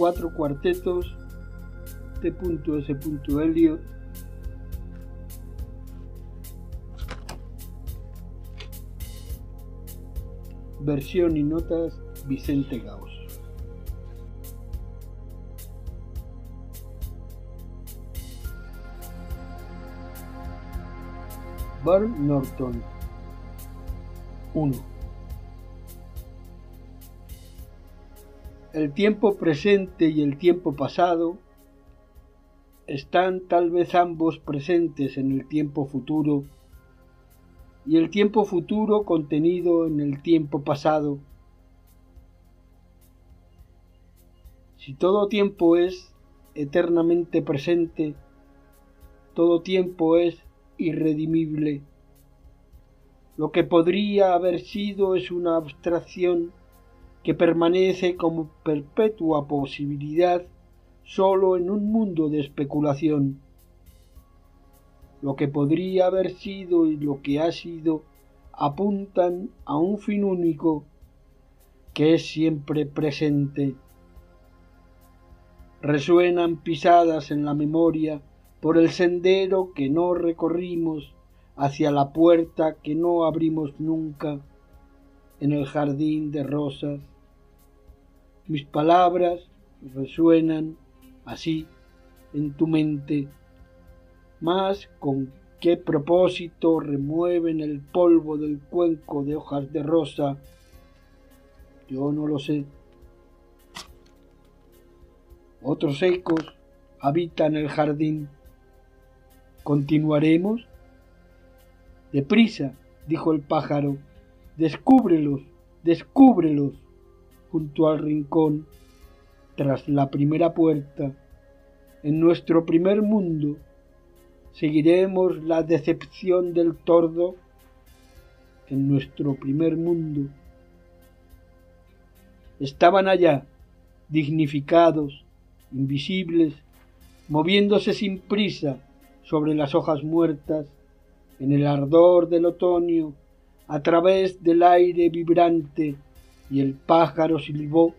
cuatro cuartetos T.S. Eliot versión y notas Vicente Gauss Burn Norton 1 El tiempo presente y el tiempo pasado están tal vez ambos presentes en el tiempo futuro y el tiempo futuro contenido en el tiempo pasado. Si todo tiempo es eternamente presente, todo tiempo es irredimible. Lo que podría haber sido es una abstracción que permanece como perpetua posibilidad solo en un mundo de especulación. Lo que podría haber sido y lo que ha sido apuntan a un fin único que es siempre presente. Resuenan pisadas en la memoria por el sendero que no recorrimos hacia la puerta que no abrimos nunca en el jardín de rosas. Mis palabras resuenan así en tu mente, mas con qué propósito remueven el polvo del cuenco de hojas de rosa, yo no lo sé. Otros ecos habitan el jardín. ¿Continuaremos? Deprisa, dijo el pájaro, descúbrelos, descúbrelos, junto al rincón, tras la primera puerta, en nuestro primer mundo, seguiremos la decepción del tordo en nuestro primer mundo. Estaban allá, dignificados, invisibles, moviéndose sin prisa sobre las hojas muertas, en el ardor del otoño, a través del aire vibrante, y el pájaro silbó,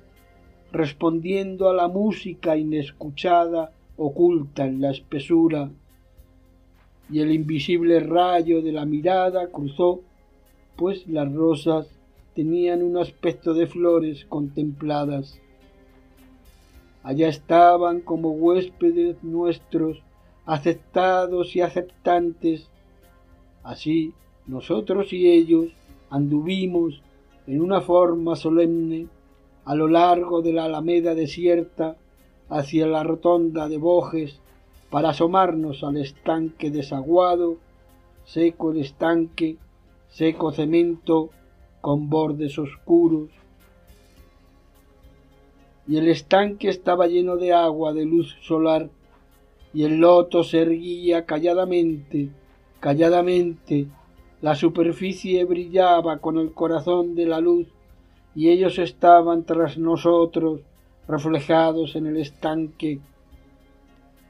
respondiendo a la música inescuchada oculta en la espesura, y el invisible rayo de la mirada cruzó, pues las rosas tenían un aspecto de flores contempladas. Allá estaban como huéspedes nuestros, aceptados y aceptantes. Así nosotros y ellos anduvimos en una forma solemne a lo largo de la alameda desierta hacia la rotonda de Bojes para asomarnos al estanque desaguado, seco el estanque, seco cemento con bordes oscuros, y el estanque estaba lleno de agua de luz solar, y el loto se erguía calladamente, calladamente, la superficie brillaba con el corazón de la luz, y ellos estaban tras nosotros, reflejados en el estanque.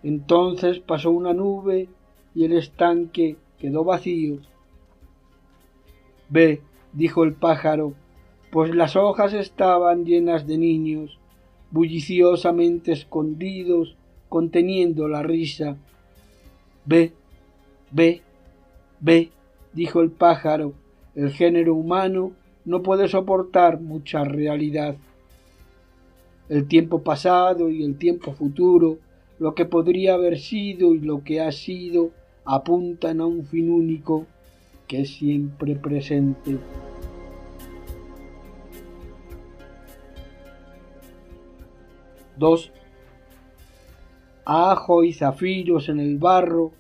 Entonces pasó una nube y el estanque quedó vacío. Ve, dijo el pájaro, pues las hojas estaban llenas de niños, bulliciosamente escondidos, conteniendo la risa. Ve, ve, ve, dijo el pájaro, el género humano no puede soportar mucha realidad. El tiempo pasado y el tiempo futuro, lo que podría haber sido y lo que ha sido, apuntan a un fin único que es siempre presente. Dos. Ajo y zafiros en el barro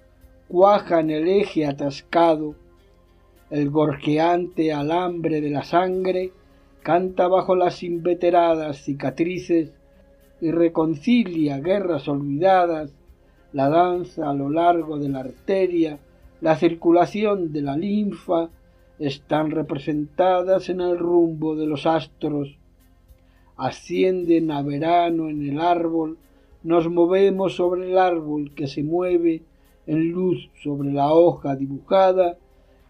cuajan el eje atascado. El gorjeante alambre de la sangre canta bajo las inveteradas cicatrices y reconcilia guerras olvidadas, la danza a lo largo de la arteria, la circulación de la linfa, están representadas en el rumbo de los astros. Ascienden a verano en el árbol, nos movemos sobre el árbol que se mueve en luz sobre la hoja dibujada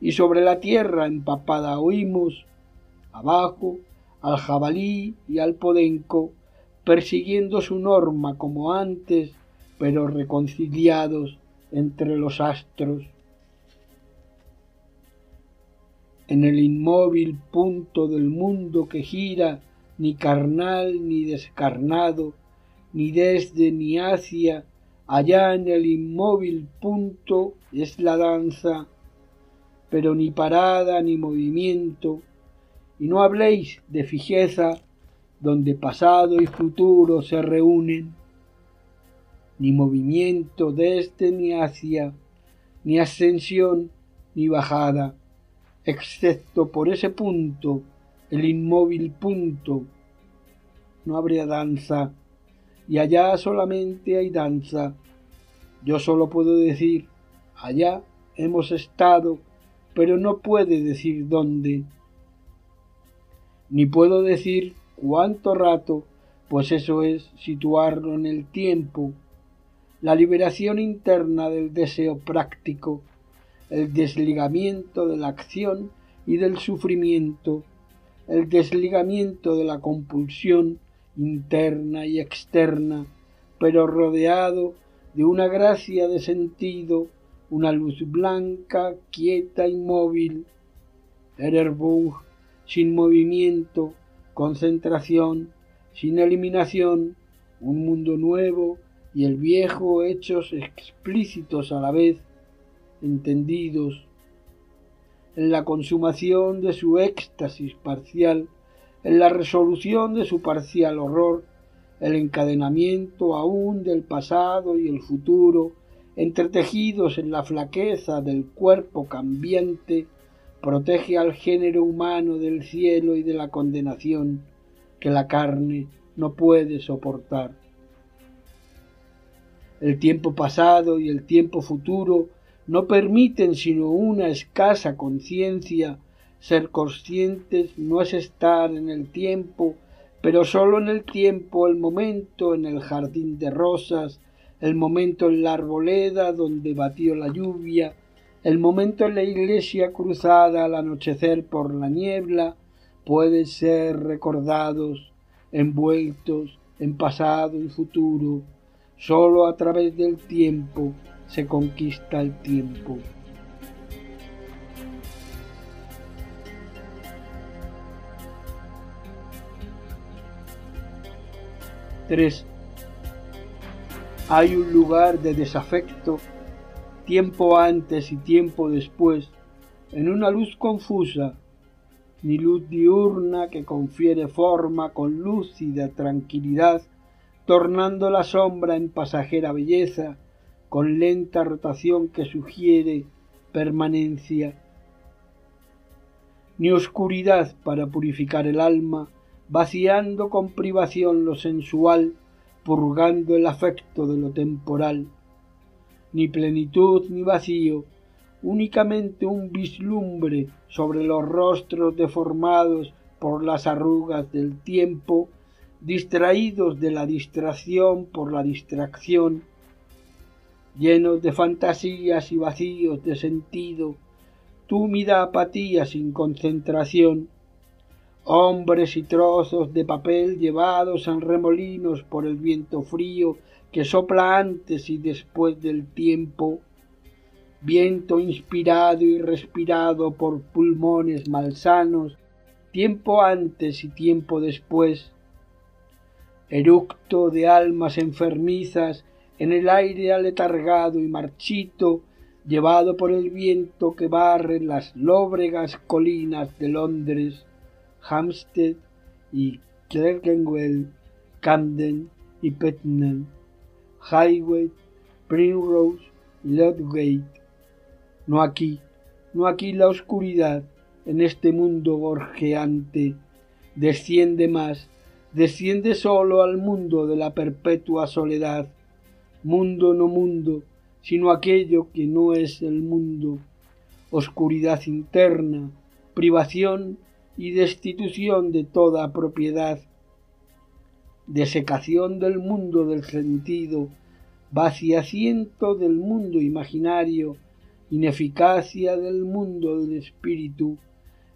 y sobre la tierra empapada oímos abajo al jabalí y al podenco persiguiendo su norma como antes, pero reconciliados entre los astros. En el inmóvil punto del mundo que gira, ni carnal ni descarnado, ni desde ni hacia, allá en el inmóvil punto es la danza, pero ni parada ni movimiento, y no habléis de fijeza donde pasado y futuro se reúnen, ni movimiento desde ni hacia, ni ascensión ni bajada, excepto por ese punto, el inmóvil punto. No habría danza, y allá solamente hay danza. Yo solo puedo decir, allá hemos estado, pero no puede decir dónde. Ni puedo decir cuánto rato, pues eso es situarlo en el tiempo, la liberación interna del deseo práctico, el desligamiento de la acción y del sufrimiento, el desligamiento de la compulsión interna y externa, pero rodeado de una gracia de sentido, una luz blanca, quieta, inmóvil. Ererbuch sin movimiento, concentración, sin eliminación, un mundo nuevo y el viejo hechos explícitos a la vez, entendidos, en la consumación de su éxtasis parcial, en la resolución de su parcial horror, el encadenamiento aún del pasado y el futuro, entretejidos en la flaqueza del cuerpo cambiante, protege al género humano del cielo y de la condenación que la carne no puede soportar. El tiempo pasado y el tiempo futuro no permiten sino una escasa conciencia. Ser conscientes no es estar en el tiempo, pero sólo en el tiempo, el momento en el jardín de rosas, el momento en la arboleda donde batió la lluvia, el momento en la iglesia cruzada al anochecer por la niebla puede ser recordados, envueltos en pasado y futuro. Solo a través del tiempo se conquista el tiempo. Tres. Hay un lugar de desafecto tiempo antes y tiempo después, en una luz confusa, ni luz diurna que confiere forma con lúcida tranquilidad, tornando la sombra en pasajera belleza, con lenta rotación que sugiere permanencia, ni oscuridad para purificar el alma, vaciando con privación lo sensual, purgando el afecto de lo temporal, ni plenitud ni vacío, únicamente un vislumbre sobre los rostros deformados por las arrugas del tiempo, distraídos de la distracción por la distracción, llenos de fantasías y vacíos de sentido, túmida apatía sin concentración, hombres y trozos de papel llevados en remolinos por el viento frío que sopla antes y después del tiempo, viento inspirado y respirado por pulmones malsanos, tiempo antes y tiempo después, eructo de almas enfermizas en el aire aletargado y marchito, llevado por el viento que barre las lóbregas colinas de Londres, Hampstead y Clerkenwell, Camden y Putnam. Highway, Primrose Ludgate. No aquí, no aquí la oscuridad, en este mundo gorjeante. Desciende más, desciende solo al mundo de la perpetua soledad. Mundo no mundo, sino aquello que no es el mundo. Oscuridad interna, privación y destitución de toda propiedad desecación del mundo del sentido, vaciamiento del mundo imaginario, ineficacia del mundo del espíritu.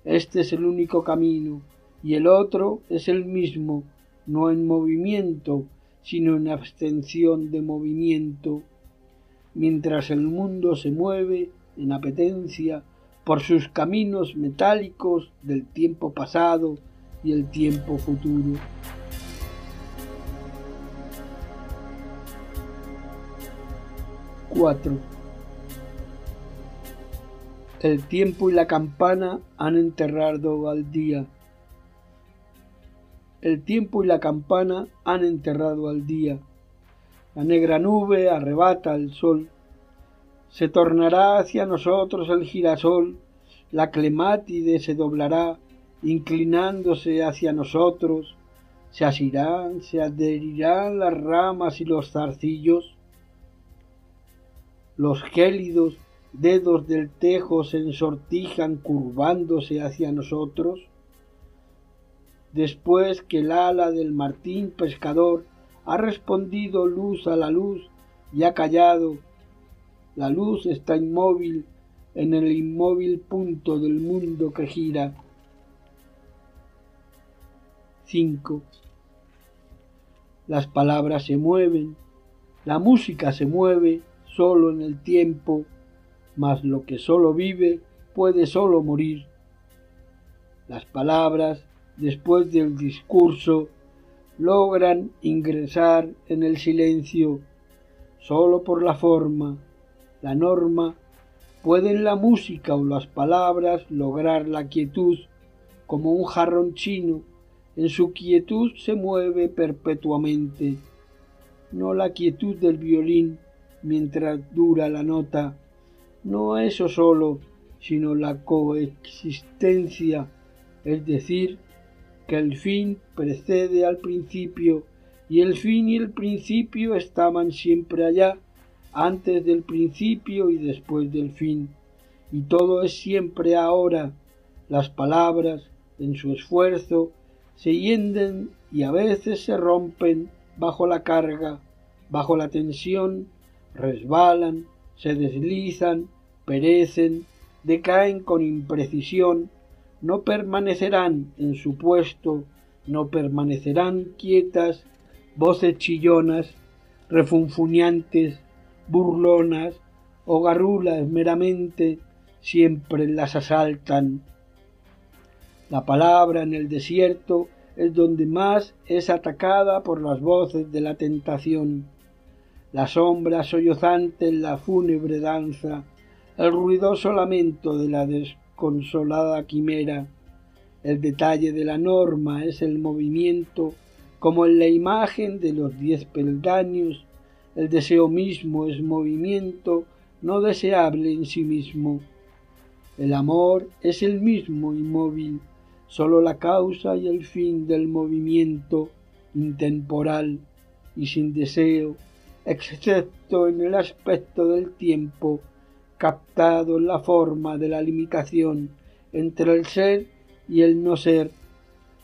Este es el único camino, y el otro es el mismo, no en movimiento, sino en abstención de movimiento, mientras el mundo se mueve en apetencia por sus caminos metálicos del tiempo pasado y el tiempo futuro. Cuatro. El tiempo y la campana han enterrado al día. El tiempo y la campana han enterrado al día. La negra nube arrebata el sol. Se tornará hacia nosotros el girasol. La clemátide se doblará, inclinándose hacia nosotros. Se asirán, se adherirán las ramas y los zarcillos. Los gélidos dedos del tejo se ensortijan curvándose hacia nosotros. Después que el ala del martín pescador ha respondido luz a la luz y ha callado, la luz está inmóvil en el inmóvil punto del mundo que gira. 5. Las palabras se mueven, la música se mueve solo en el tiempo mas lo que solo vive puede solo morir. Las palabras, después del discurso, logran ingresar en el silencio solo por la forma, la norma, pueden la música o las palabras lograr la quietud como un jarrón chino, en su quietud se mueve perpetuamente, no la quietud del violín mientras dura la nota, no eso solo, sino la coexistencia, es decir, que el fin precede al principio y el fin y el principio estaban siempre allá, antes del principio y después del fin, y todo es siempre ahora. Las palabras, en su esfuerzo, se hienden y a veces se rompen bajo la carga, bajo la tensión, resbalan, se deslizan, perecen, decaen con imprecisión, no permanecerán en su puesto, no permanecerán quietas, voces chillonas, refunfuñantes, burlonas o garrulas meramente, siempre las asaltan. La palabra en el desierto es donde más es atacada por las voces de la tentación. La sombra sollozante en la fúnebre danza el ruidoso lamento de la desconsolada quimera. El detalle de la norma es el movimiento, como en la imagen de los diez peldaños, el deseo mismo es movimiento no deseable en sí mismo. El amor es el mismo inmóvil, sólo la causa y el fin del movimiento intemporal y sin deseo, excepto en el aspecto del tiempo captado en la forma de la limitación entre el ser y el no ser,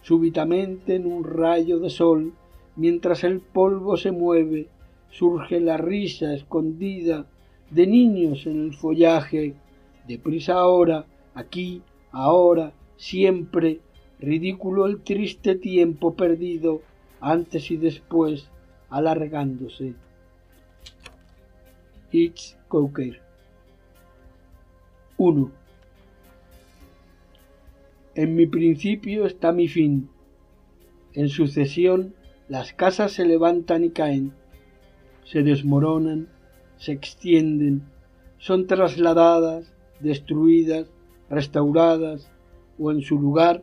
súbitamente en un rayo de sol, mientras el polvo se mueve, surge la risa escondida de niños en el follaje, deprisa ahora, aquí, ahora, siempre, ridículo el triste tiempo perdido, antes y después, alargándose. Coker 1. En mi principio está mi fin. En sucesión las casas se levantan y caen, se desmoronan, se extienden, son trasladadas, destruidas, restauradas, o en su lugar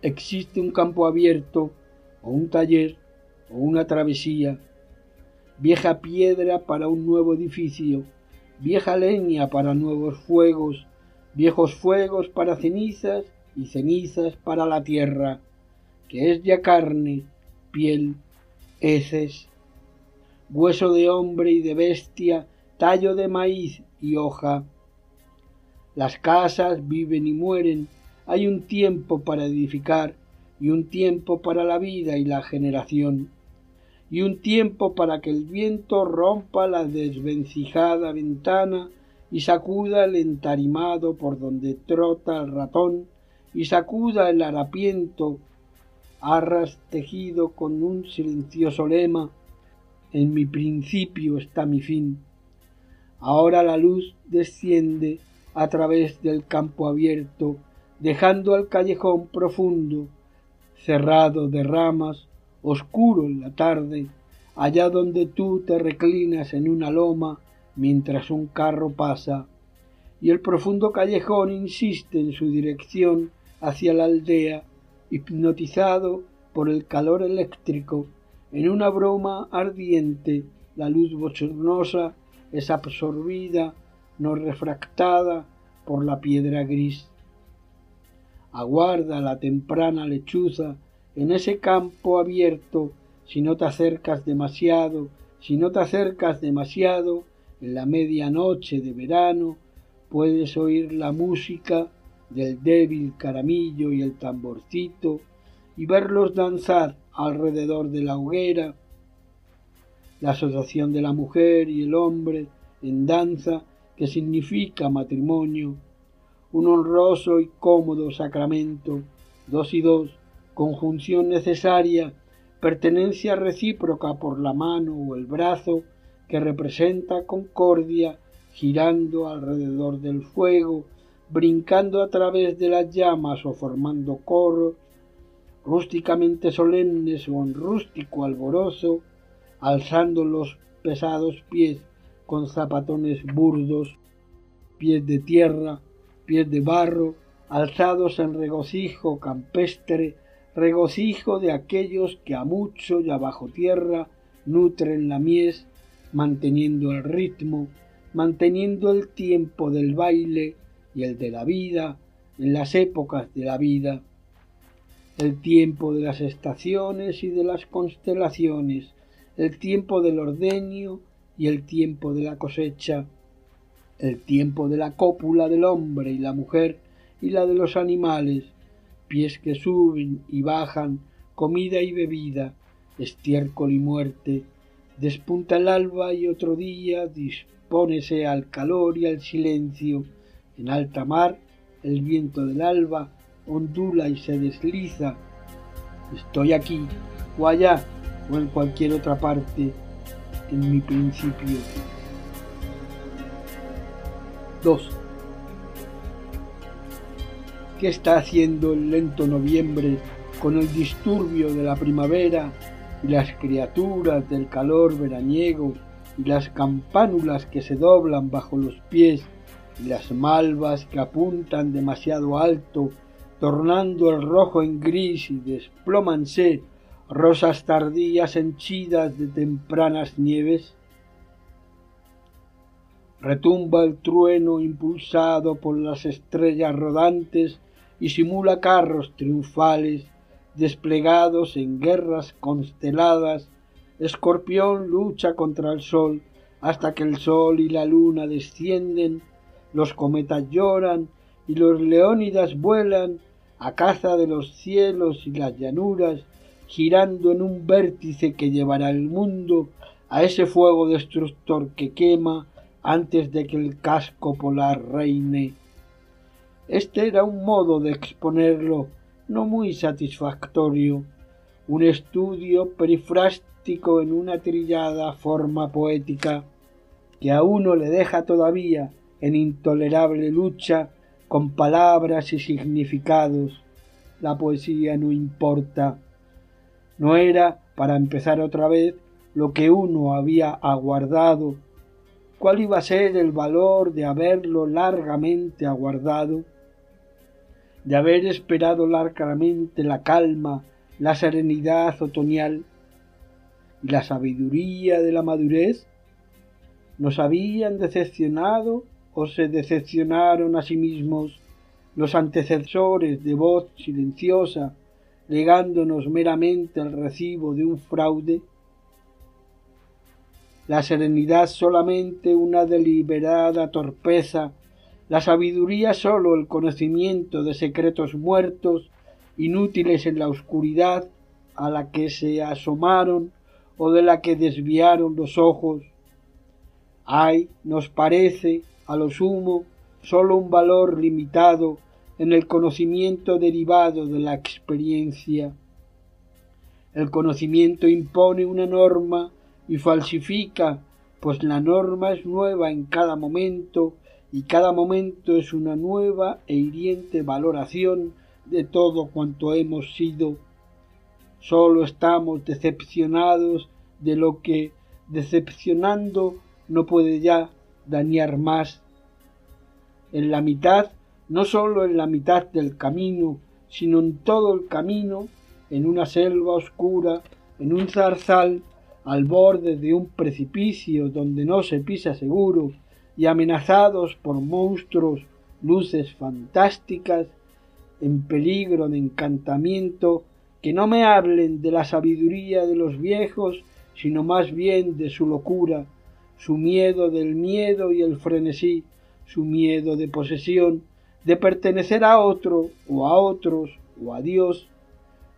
existe un campo abierto, o un taller, o una travesía, vieja piedra para un nuevo edificio, vieja leña para nuevos fuegos, viejos fuegos para cenizas y cenizas para la tierra, que es ya carne, piel, heces, hueso de hombre y de bestia, tallo de maíz y hoja. Las casas viven y mueren, hay un tiempo para edificar y un tiempo para la vida y la generación y un tiempo para que el viento rompa la desvencijada ventana y sacuda el entarimado por donde trota el ratón y sacuda el harapiento arras tejido con un silencioso lema, en mi principio está mi fin. Ahora la luz desciende a través del campo abierto, dejando al callejón profundo, cerrado de ramas, oscuro en la tarde, allá donde tú te reclinas en una loma mientras un carro pasa, y el profundo callejón insiste en su dirección hacia la aldea, hipnotizado por el calor eléctrico, en una broma ardiente, la luz bochornosa es absorbida, no refractada, por la piedra gris. Aguarda la temprana lechuza en ese campo abierto, si no te acercas demasiado, si no te acercas demasiado, en la medianoche de verano puedes oír la música del débil caramillo y el tamborcito y verlos danzar alrededor de la hoguera. La asociación de la mujer y el hombre en danza que significa matrimonio, un honroso y cómodo sacramento, dos y dos, conjunción necesaria, pertenencia recíproca por la mano o el brazo, que representa concordia, girando alrededor del fuego, brincando a través de las llamas o formando coros, rústicamente solemnes en rústico alborozo, alzando los pesados pies con zapatones burdos, pies de tierra, pies de barro, alzados en regocijo campestre, regocijo de aquellos que a mucho y a bajo tierra nutren la mies, manteniendo el ritmo, manteniendo el tiempo del baile y el de la vida en las épocas de la vida, el tiempo de las estaciones y de las constelaciones, el tiempo del ordeño y el tiempo de la cosecha, el tiempo de la cópula del hombre y la mujer y la de los animales, pies que suben y bajan, comida y bebida, estiércol y muerte, despunta el alba y otro día dispónese al calor y al silencio, en alta mar el viento del alba ondula y se desliza, estoy aquí o allá o en cualquier otra parte, en mi principio. 2. ¿Qué está haciendo el lento noviembre con el disturbio de la primavera y las criaturas del calor veraniego y las campánulas que se doblan bajo los pies y las malvas que apuntan demasiado alto, tornando el rojo en gris y desplómanse rosas tardías henchidas de tempranas nieves? Retumba el trueno impulsado por las estrellas rodantes y simula carros triunfales desplegados en guerras consteladas. Escorpión lucha contra el sol hasta que el sol y la luna descienden, los cometas lloran y los leónidas vuelan a caza de los cielos y las llanuras girando en un vértice que llevará el mundo a ese fuego destructor que quema antes de que el casco polar reine. Este era un modo de exponerlo no muy satisfactorio, un estudio perifrástico en una trillada forma poética que a uno le deja todavía en intolerable lucha con palabras y significados. La poesía no importa, no era, para empezar otra vez, lo que uno había aguardado. ¿Cuál iba a ser el valor de haberlo largamente aguardado? De haber esperado largamente la calma, la serenidad otoñal y la sabiduría de la madurez? ¿Nos habían decepcionado o se decepcionaron a sí mismos los antecesores de voz silenciosa legándonos meramente el recibo de un fraude? La serenidad solamente una deliberada torpeza, la sabiduría sólo el conocimiento de secretos muertos, inútiles en la oscuridad a la que se asomaron o de la que desviaron los ojos. Hay, nos parece, a lo sumo, sólo un valor limitado en el conocimiento derivado de la experiencia. El conocimiento impone una norma y falsifica, pues la norma es nueva en cada momento y cada momento es una nueva e hiriente valoración de todo cuanto hemos sido. Solo estamos decepcionados de lo que, decepcionando, no puede ya dañar más. En la mitad, no solo en la mitad del camino, sino en todo el camino, en una selva oscura, en un zarzal, al borde de un precipicio donde no se pisa seguro, y amenazados por monstruos, luces fantásticas, en peligro de encantamiento, que no me hablen de la sabiduría de los viejos, sino más bien de su locura, su miedo del miedo y el frenesí, su miedo de posesión, de pertenecer a otro o a otros o a Dios.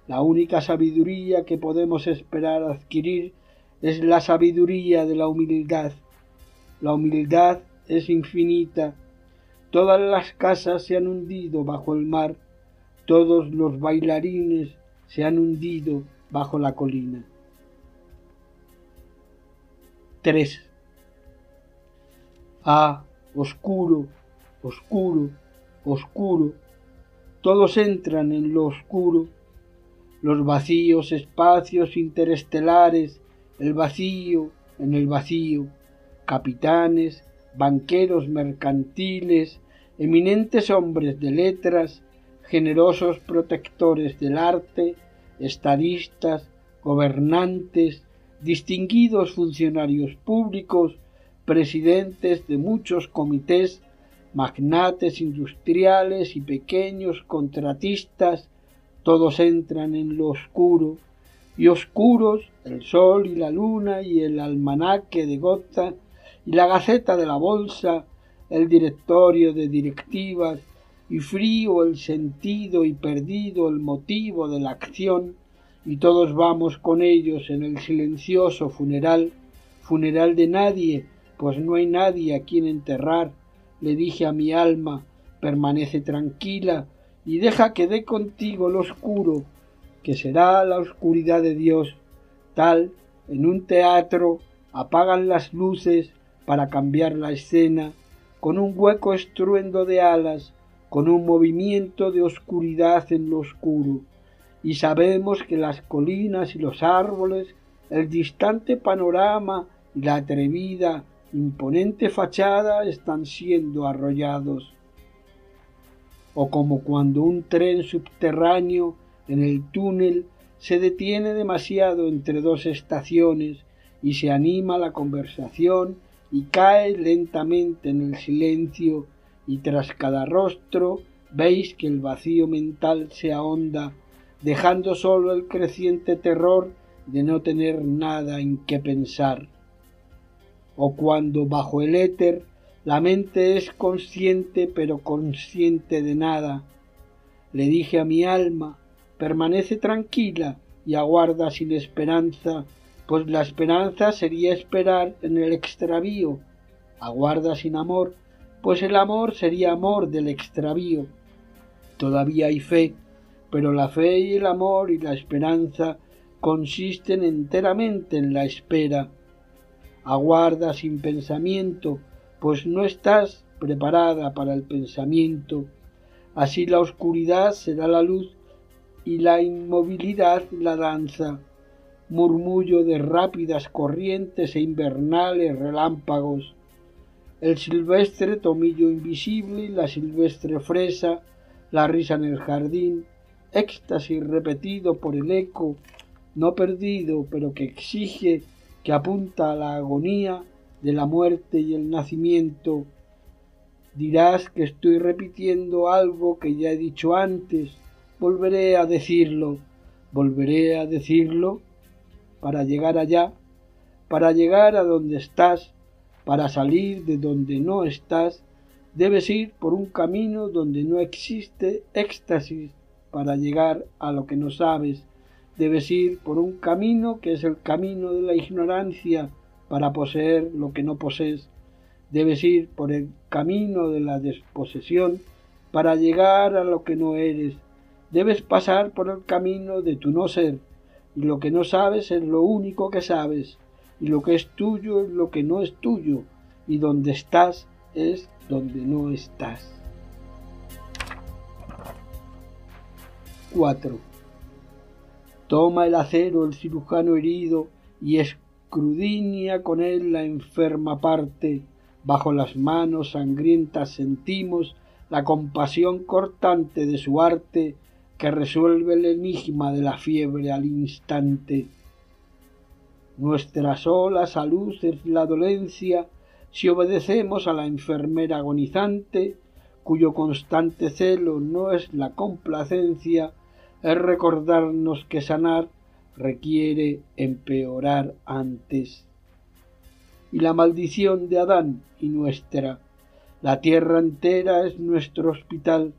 La única sabiduría que podemos esperar adquirir es la sabiduría de la humildad. La humildad es infinita. Todas las casas se han hundido bajo el mar, todos los bailarines se han hundido bajo la colina. 3. Ah, oscuro, oscuro, oscuro. Todos entran en lo oscuro. Los vacíos espacios interestelares, el vacío en el vacío, capitanes, banqueros mercantiles, eminentes hombres de letras, generosos protectores del arte, estadistas, gobernantes, distinguidos funcionarios públicos, presidentes de muchos comités, magnates industriales y pequeños contratistas, todos entran en lo oscuro, y oscuros el sol y la luna y el almanaque de Gotha y la gaceta de la bolsa, el directorio de directivas, y frío el sentido y perdido el motivo de la acción, y todos vamos con ellos en el silencioso funeral, funeral de nadie, pues no hay nadie a quien enterrar, le dije a mi alma, permanece tranquila y deja que dé contigo lo oscuro, que será la oscuridad de Dios, tal, en un teatro, apagan las luces para cambiar la escena, con un hueco estruendo de alas, con un movimiento de oscuridad en lo oscuro. Y sabemos que las colinas y los árboles, el distante panorama y la atrevida, imponente fachada están siendo arrollados. O como cuando un tren subterráneo en el túnel se detiene demasiado entre dos estaciones y se anima la conversación y cae lentamente en el silencio y tras cada rostro veis que el vacío mental se ahonda dejando solo el creciente terror de no tener nada en qué pensar. O cuando bajo el éter la mente es consciente pero consciente de nada. Le dije a mi alma, permanece tranquila y aguarda sin esperanza, pues la esperanza sería esperar en el extravío. Aguarda sin amor, pues el amor sería amor del extravío. Todavía hay fe, pero la fe y el amor y la esperanza consisten enteramente en la espera. Aguarda sin pensamiento, pues no estás preparada para el pensamiento. Así la oscuridad será la luz y la inmovilidad la danza, murmullo de rápidas corrientes e invernales relámpagos. El silvestre tomillo invisible la silvestre fresa, la risa en el jardín, éxtasis repetido por el eco, no perdido, pero que exige, que apunta a la agonía de la muerte y el nacimiento. Dirás que estoy repitiendo algo que ya he dicho antes, volveré a decirlo, volveré a decirlo para llegar allá, para llegar a donde estás, para salir de donde no estás, debes ir por un camino donde no existe éxtasis para llegar a lo que no sabes, debes ir por un camino que es el camino de la ignorancia para poseer lo que no posees. Debes ir por el camino de la desposesión para llegar a lo que no eres. Debes pasar por el camino de tu no ser y lo que no sabes es lo único que sabes, y lo que es tuyo es lo que no es tuyo, y donde estás es donde no estás. 4. Toma el acero el cirujano herido y escrudinia con él la enferma parte. Bajo las manos sangrientas sentimos la compasión cortante de su arte que resuelve el enigma de la fiebre al instante. Nuestra sola salud es la dolencia si obedecemos a la enfermera agonizante, cuyo constante celo no es la complacencia, es recordarnos que sanar requiere empeorar antes. Y la maldición de Adán y nuestra, la tierra entera es nuestro hospital,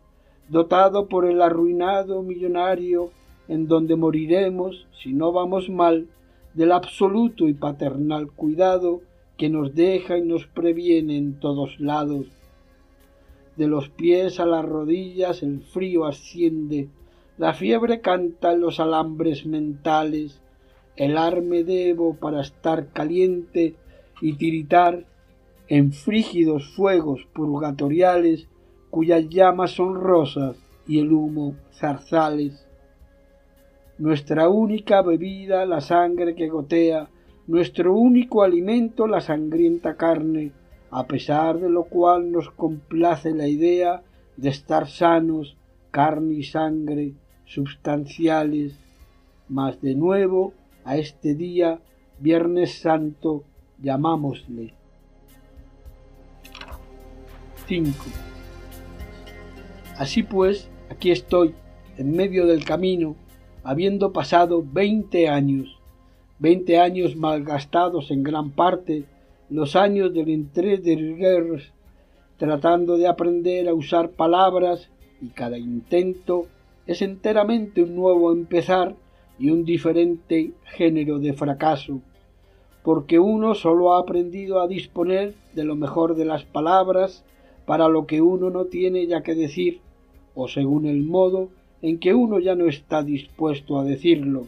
dotado por el arruinado millonario, en donde moriremos, si no vamos mal, del absoluto y paternal cuidado que nos deja y nos previene en todos lados. De los pies a las rodillas el frío asciende, la fiebre canta en los alambres mentales, el arme debo para estar caliente y tiritar en frígidos fuegos purgatoriales cuyas llamas son rosas y el humo zarzales. Nuestra única bebida, la sangre que gotea, nuestro único alimento, la sangrienta carne, a pesar de lo cual nos complace la idea de estar sanos, carne y sangre, substanciales, mas de nuevo a este día, Viernes Santo, llamámosle. 5. Así pues, aquí estoy, en medio del camino, habiendo pasado veinte años, veinte años malgastados en gran parte, los años del entré de guerras, tratando de aprender a usar palabras y cada intento es enteramente un nuevo empezar y un diferente género de fracaso, porque uno solo ha aprendido a disponer de lo mejor de las palabras para lo que uno no tiene ya que decir, o según el modo en que uno ya no está dispuesto a decirlo.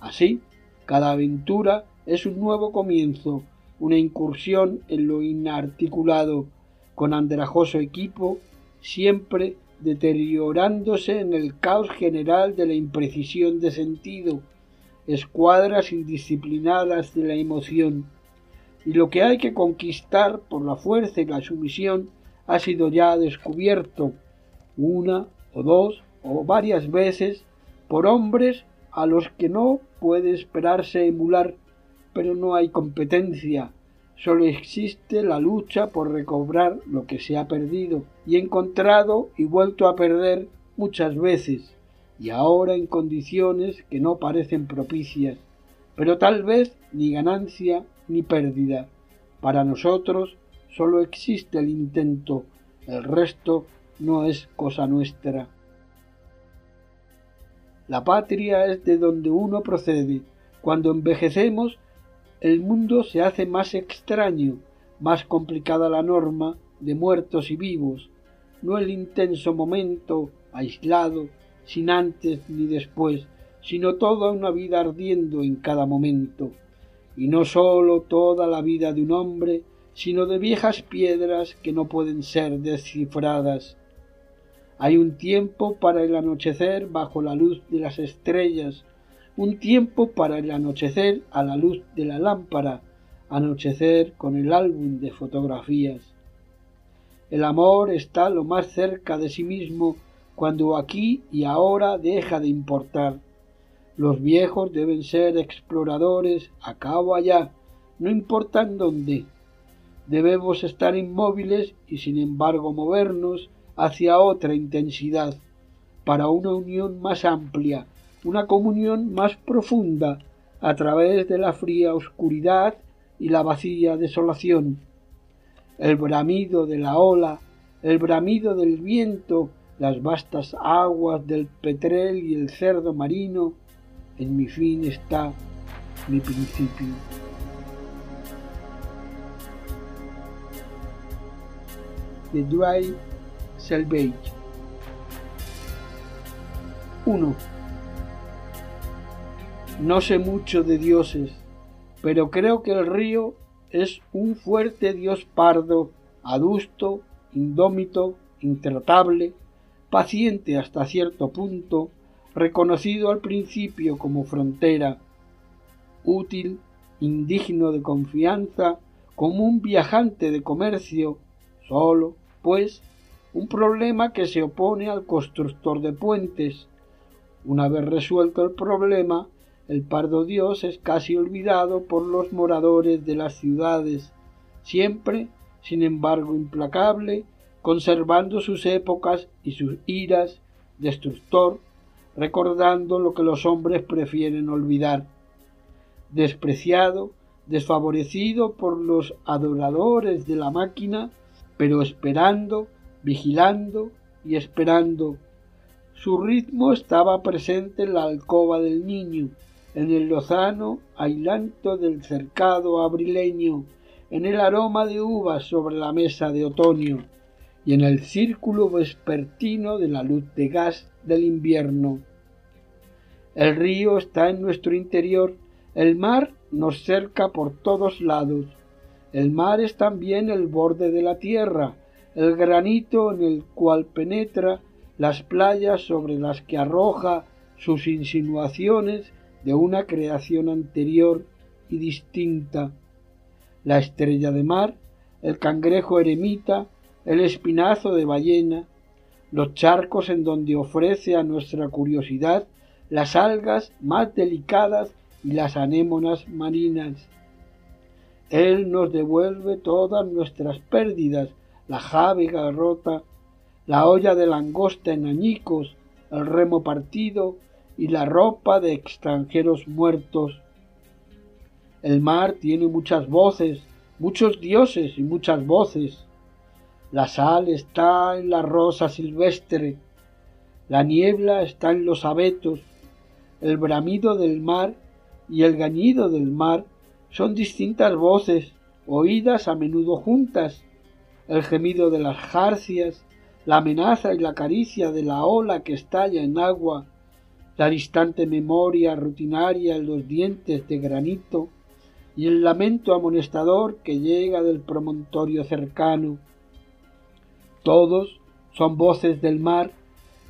Así, cada aventura es un nuevo comienzo, una incursión en lo inarticulado, con andrajoso equipo, siempre deteriorándose en el caos general de la imprecisión de sentido, escuadras indisciplinadas de la emoción, y lo que hay que conquistar por la fuerza y la sumisión ha sido ya descubierto una o dos o varias veces por hombres a los que no puede esperarse emular, pero no hay competencia, solo existe la lucha por recobrar lo que se ha perdido y encontrado y vuelto a perder muchas veces, y ahora en condiciones que no parecen propicias, pero tal vez ni ganancia ni pérdida. Para nosotros solo existe el intento, el resto no es cosa nuestra. La patria es de donde uno procede. Cuando envejecemos el mundo se hace más extraño, más complicada la norma de muertos y vivos, no el intenso momento aislado, sin antes ni después, sino toda una vida ardiendo en cada momento, y no sólo toda la vida de un hombre, sino de viejas piedras que no pueden ser descifradas. Hay un tiempo para el anochecer bajo la luz de las estrellas, un tiempo para el anochecer a la luz de la lámpara, anochecer con el álbum de fotografías. El amor está lo más cerca de sí mismo cuando aquí y ahora deja de importar. Los viejos deben ser exploradores a cabo allá, no importa en dónde. Debemos estar inmóviles y sin embargo movernos hacia otra intensidad, para una unión más amplia, una comunión más profunda a través de la fría oscuridad y la vacía desolación. El bramido de la ola, el bramido del viento, las vastas aguas del petrel y el cerdo marino, en mi fin está mi principio. The Dry Selvage 1 No sé mucho de dioses, pero creo que el río es un fuerte dios pardo, adusto, indómito, intratable, paciente hasta cierto punto, reconocido al principio como frontera, útil, indigno de confianza, como un viajante de comercio, solo, pues, un problema que se opone al constructor de puentes. Una vez resuelto el problema, el pardo dios es casi olvidado por los moradores de las ciudades, siempre, sin embargo, implacable, conservando sus épocas y sus iras, destructor, recordando lo que los hombres prefieren olvidar. Despreciado, desfavorecido por los adoradores de la máquina, pero esperando, vigilando y esperando. Su ritmo estaba presente en la alcoba del niño, en el lozano ailanto del cercado abrileño, en el aroma de uvas sobre la mesa de otoño y en el círculo vespertino de la luz de gas del invierno. El río está en nuestro interior, el mar nos cerca por todos lados. El mar es también el borde de la tierra, el granito en el cual penetra, las playas sobre las que arroja sus insinuaciones de una creación anterior y distinta. La estrella de mar, el cangrejo eremita, el espinazo de ballena, los charcos en donde ofrece a nuestra curiosidad las algas más delicadas y las anémonas marinas. Él nos devuelve todas nuestras pérdidas, la jávega rota, la olla de langosta en añicos, el remo partido y la ropa de extranjeros muertos. El mar tiene muchas voces, muchos dioses y muchas voces. La sal está en la rosa silvestre, la niebla está en los abetos, el bramido del mar y el gañido del mar son distintas voces, oídas a menudo juntas, el gemido de las jarcias, la amenaza y la caricia de la ola que estalla en agua, la distante memoria rutinaria en los dientes de granito y el lamento amonestador que llega del promontorio cercano. Todos son voces del mar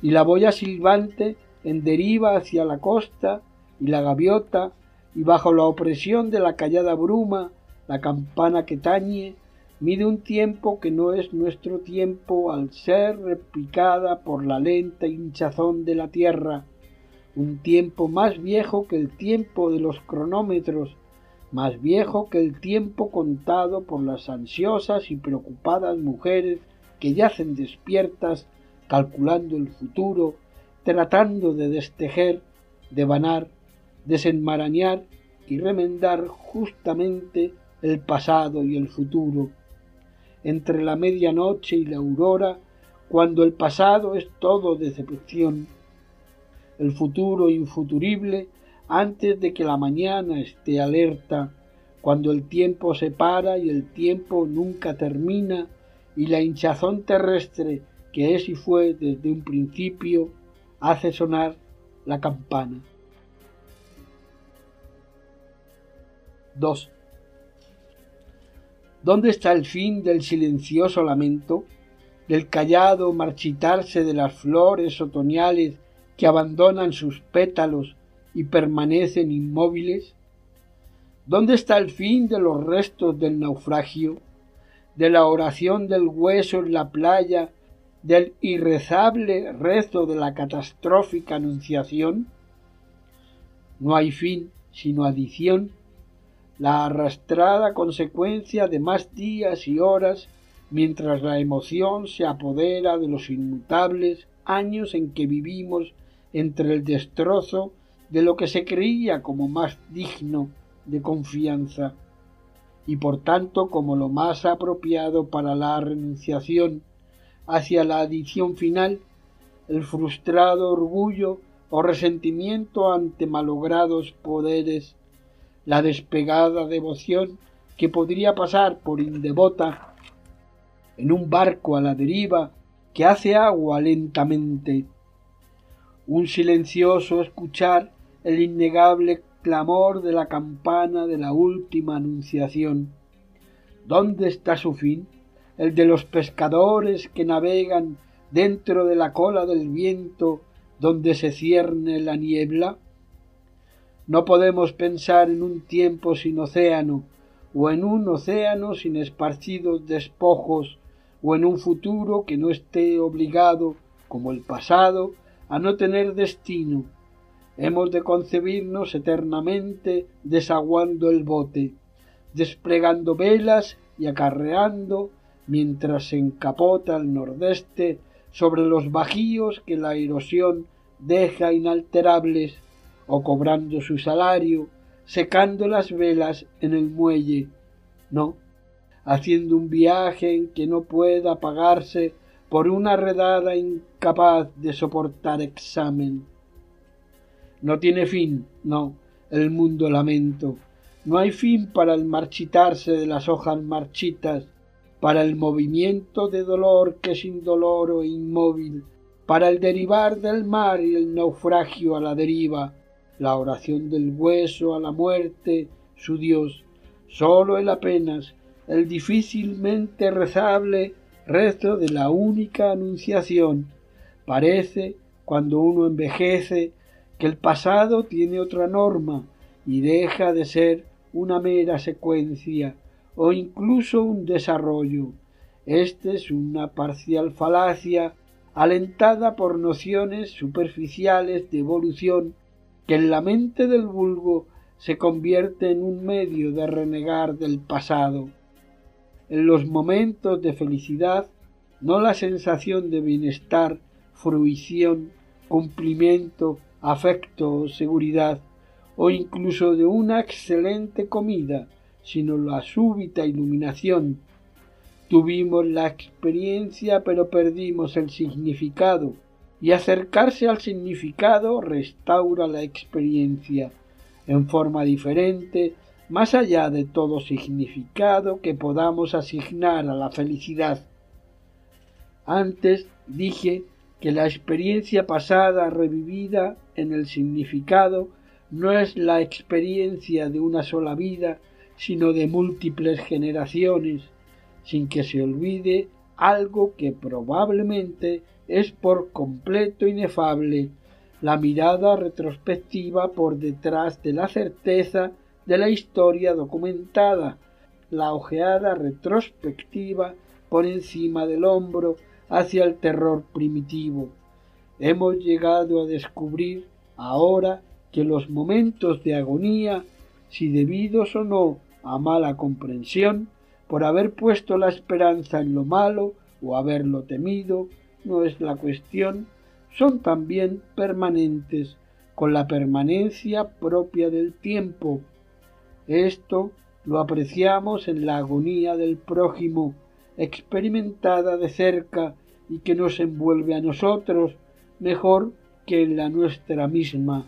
y la boya silbante en deriva hacia la costa y la gaviota y bajo la opresión de la callada bruma la campana que tañe mide un tiempo que no es nuestro tiempo al ser replicada por la lenta hinchazón de la tierra un tiempo más viejo que el tiempo de los cronómetros, más viejo que el tiempo contado por las ansiosas y preocupadas mujeres que yacen despiertas calculando el futuro, tratando de destejer, devanar, desenmarañar y remendar justamente el pasado y el futuro. Entre la medianoche y la aurora, cuando el pasado es todo decepción, el futuro infuturible antes de que la mañana esté alerta, cuando el tiempo se para y el tiempo nunca termina, y la hinchazón terrestre que es y fue desde un principio hace sonar la campana. 2. ¿Dónde está el fin del silencioso lamento, del callado marchitarse de las flores otoñales que abandonan sus pétalos y permanecen inmóviles? ¿Dónde está el fin de los restos del naufragio, de la oración del hueso en la playa, del irrezable rezo de la catastrófica anunciación? No hay fin sino adición, la arrastrada consecuencia de más días y horas mientras la emoción se apodera de los inmutables años en que vivimos entre el destrozo de lo que se creía como más digno de confianza y por tanto como lo más apropiado para la renunciación hacia la adición final, el frustrado orgullo o resentimiento ante malogrados poderes, la despegada devoción que podría pasar por indevota en un barco a la deriva que hace agua lentamente un silencioso escuchar el innegable clamor de la campana de la última anunciación. ¿Dónde está su fin? El de los pescadores que navegan dentro de la cola del viento donde se cierne la niebla? No podemos pensar en un tiempo sin océano, o en un océano sin esparcidos despojos, o en un futuro que no esté obligado, como el pasado, a no tener destino. Hemos de concebirnos eternamente desaguando el bote, desplegando velas y acarreando, mientras se encapota el nordeste sobre los bajíos que la erosión deja inalterables, o cobrando su salario, secando las velas en el muelle, no, haciendo un viaje en que no pueda pagarse por una redada incapaz de soportar examen. No tiene fin, no, el mundo lamento. No hay fin para el marchitarse de las hojas marchitas, para el movimiento de dolor que sin dolor o inmóvil, para el derivar del mar y el naufragio a la deriva, la oración del hueso a la muerte, su Dios, sólo el apenas, el difícilmente rezable rezo de la única anunciación. Parece, cuando uno envejece, que el pasado tiene otra norma y deja de ser una mera secuencia o incluso un desarrollo. Este es una parcial falacia alentada por nociones superficiales de evolución que en la mente del vulgo se convierte en un medio de renegar del pasado. En los momentos de felicidad, no la sensación de bienestar, fruición, cumplimiento, afecto o seguridad, o incluso de una excelente comida, sino la súbita iluminación. Tuvimos la experiencia pero perdimos el significado, y acercarse al significado restaura la experiencia en forma diferente, más allá de todo significado que podamos asignar a la felicidad. Antes dije que la experiencia pasada revivida en el significado no es la experiencia de una sola vida, sino de múltiples generaciones, sin que se olvide algo que probablemente es por completo inefable la mirada retrospectiva por detrás de la certeza de la historia documentada, la ojeada retrospectiva por encima del hombro hacia el terror primitivo. Hemos llegado a descubrir ahora que los momentos de agonía, si debidos o no a mala comprensión, por haber puesto la esperanza en lo malo o haberlo temido, no es la cuestión, son también permanentes, con la permanencia propia del tiempo. Esto lo apreciamos en la agonía del prójimo, experimentada de cerca y que nos envuelve a nosotros mejor que en la nuestra misma.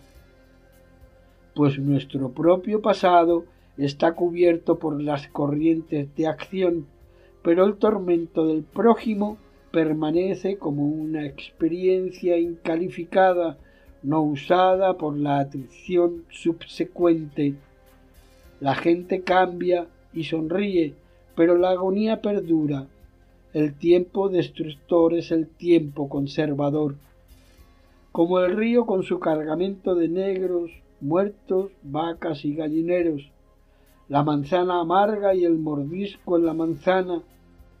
Pues nuestro propio pasado está cubierto por las corrientes de acción, pero el tormento del prójimo permanece como una experiencia incalificada, no usada por la atención subsecuente. La gente cambia y sonríe, pero la agonía perdura. El tiempo destructor es el tiempo conservador. Como el río con su cargamento de negros, muertos, vacas y gallineros, la manzana amarga y el mordisco en la manzana,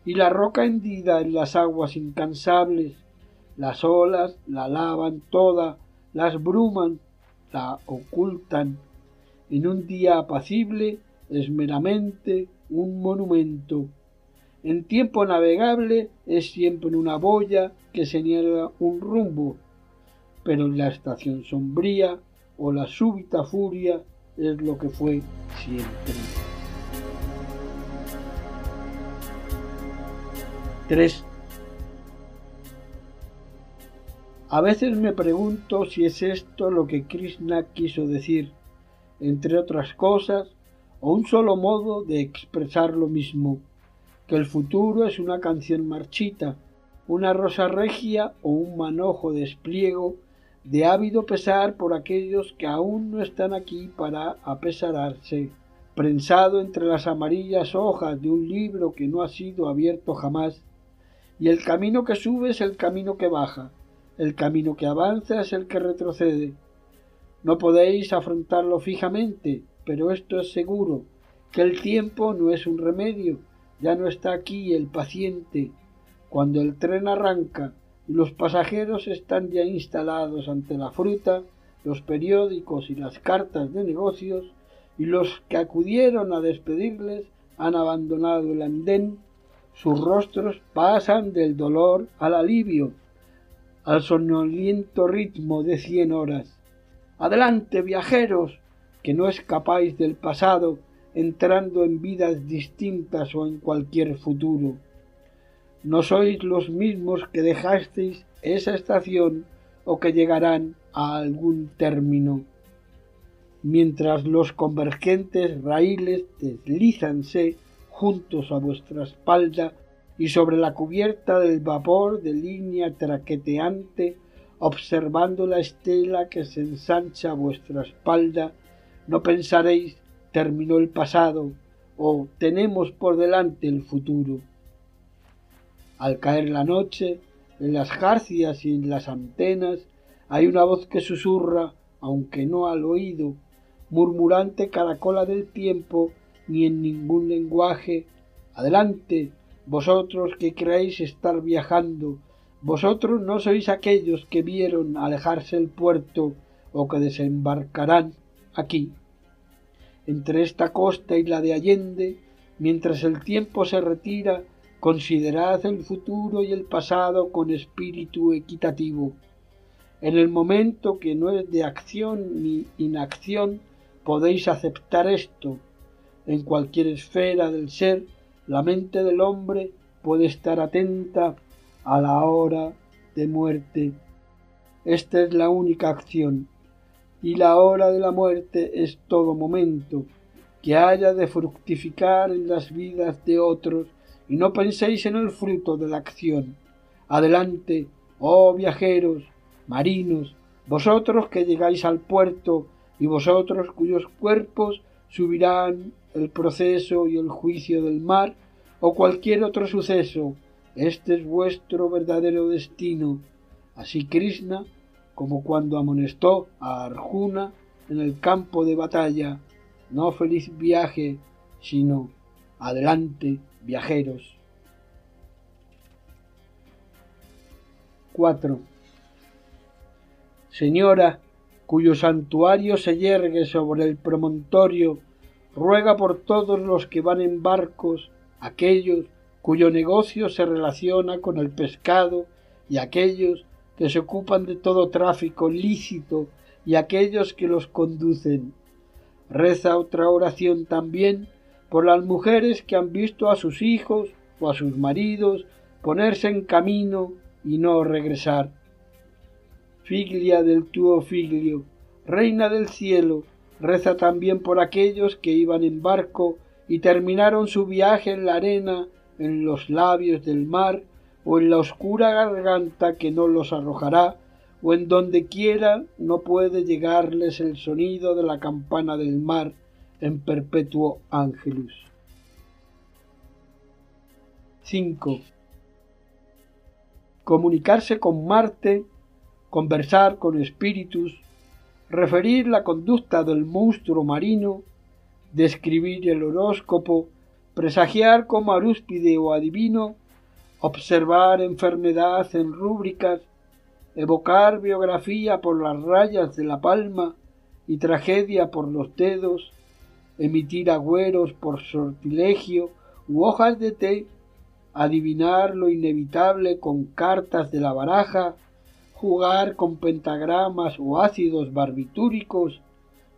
y la roca hendida en las aguas incansables, las olas la lavan toda, las bruman, la ocultan. En un día apacible es meramente un monumento. En tiempo navegable es siempre una boya que señala un rumbo, pero en la estación sombría o la súbita furia es lo que fue siempre. 3. A veces me pregunto si es esto lo que Krishna quiso decir, entre otras cosas, o un solo modo de expresar lo mismo, que el futuro es una canción marchita, una rosa regia o un manojo de espliego de ávido pesar por aquellos que aún no están aquí para apesararse, prensado entre las amarillas hojas de un libro que no ha sido abierto jamás, y el camino que sube es el camino que baja, el camino que avanza es el que retrocede. No podéis afrontarlo fijamente, pero esto es seguro, que el tiempo no es un remedio, ya no está aquí el paciente. Cuando el tren arranca y los pasajeros están ya instalados ante la fruta, los periódicos y las cartas de negocios, y los que acudieron a despedirles han abandonado el andén, sus rostros pasan del dolor al alivio, al sonoliento ritmo de cien horas. Adelante, viajeros, que no escapáis del pasado, entrando en vidas distintas o en cualquier futuro. No sois los mismos que dejasteis esa estación o que llegarán a algún término. Mientras los convergentes raíles deslízanse juntos a vuestra espalda y sobre la cubierta del vapor de línea traqueteante, observando la estela que se ensancha a vuestra espalda, no pensaréis terminó el pasado o tenemos por delante el futuro. Al caer la noche, en las jarcias y en las antenas hay una voz que susurra, aunque no al oído, murmurante caracola del tiempo, ni en ningún lenguaje. Adelante, vosotros que creéis estar viajando, vosotros no sois aquellos que vieron alejarse el puerto o que desembarcarán aquí. Entre esta costa y la de Allende, mientras el tiempo se retira, considerad el futuro y el pasado con espíritu equitativo. En el momento que no es de acción ni inacción, podéis aceptar esto. En cualquier esfera del ser, la mente del hombre puede estar atenta a la hora de muerte. Esta es la única acción, y la hora de la muerte es todo momento que haya de fructificar en las vidas de otros, y no penséis en el fruto de la acción. Adelante, oh viajeros, marinos, vosotros que llegáis al puerto, y vosotros cuyos cuerpos subirán el proceso y el juicio del mar, o cualquier otro suceso, este es vuestro verdadero destino. Así Krishna, como cuando amonestó a Arjuna en el campo de batalla, no feliz viaje, sino adelante, viajeros. 4. Señora, cuyo santuario se yergue sobre el promontorio, ruega por todos los que van en barcos, aquellos cuyo negocio se relaciona con el pescado y aquellos que se ocupan de todo tráfico lícito y aquellos que los conducen. Reza otra oración también por las mujeres que han visto a sus hijos o a sus maridos ponerse en camino y no regresar. Figlia del tuo figlio, reina del cielo, reza también por aquellos que iban en barco y terminaron su viaje en la arena, en los labios del mar, o en la oscura garganta que no los arrojará, o en donde quiera no puede llegarles el sonido de la campana del mar en perpetuo ángelus. 5. Comunicarse con Marte conversar con espíritus, referir la conducta del monstruo marino, describir el horóscopo, presagiar como arúspide o adivino, observar enfermedad en rúbricas, evocar biografía por las rayas de la palma y tragedia por los dedos, emitir agüeros por sortilegio u hojas de té, adivinar lo inevitable con cartas de la baraja, jugar con pentagramas o ácidos barbitúricos,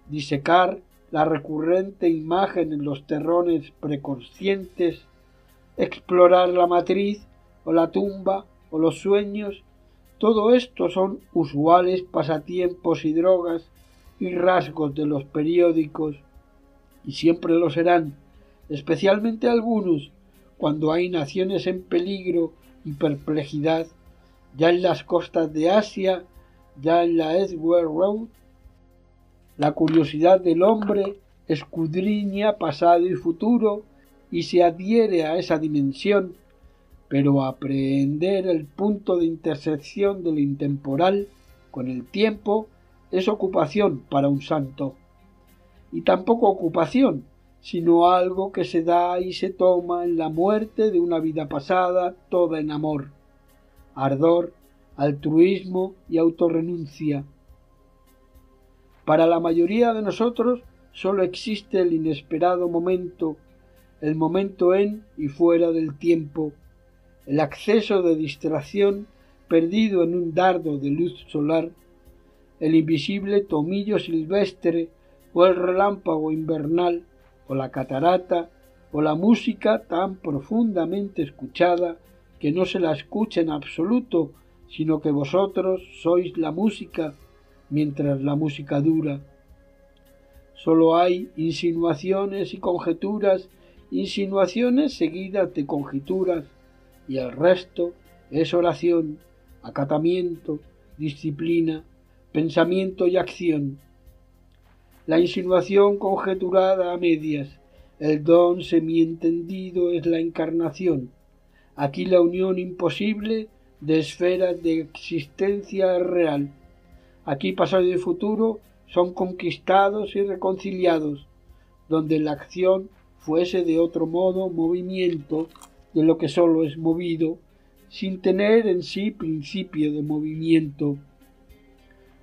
disecar la recurrente imagen en los terrones preconscientes, explorar la matriz o la tumba o los sueños, todo esto son usuales pasatiempos y drogas y rasgos de los periódicos, y siempre lo serán, especialmente algunos, cuando hay naciones en peligro y perplejidad ya en las costas de Asia, ya en la Edgware Road, la curiosidad del hombre escudriña pasado y futuro y se adhiere a esa dimensión, pero aprehender el punto de intersección del intemporal con el tiempo es ocupación para un santo. Y tampoco ocupación, sino algo que se da y se toma en la muerte de una vida pasada toda en amor, ardor, altruismo y autorrenuncia. Para la mayoría de nosotros sólo existe el inesperado momento, el momento en y fuera del tiempo, el acceso de distracción perdido en un dardo de luz solar, el invisible tomillo silvestre o el relámpago invernal o la catarata o la música tan profundamente escuchada que no se la escucha en absoluto, sino que vosotros sois la música mientras la música dura. Solo hay insinuaciones y conjeturas, insinuaciones seguidas de conjeturas, y el resto es oración, acatamiento, disciplina, pensamiento y acción. La insinuación conjeturada a medias, el don semientendido es la encarnación. Aquí la unión imposible de esferas de existencia real. Aquí pasado y futuro son conquistados y reconciliados, donde la acción fuese de otro modo movimiento de lo que sólo es movido, sin tener en sí principio de movimiento,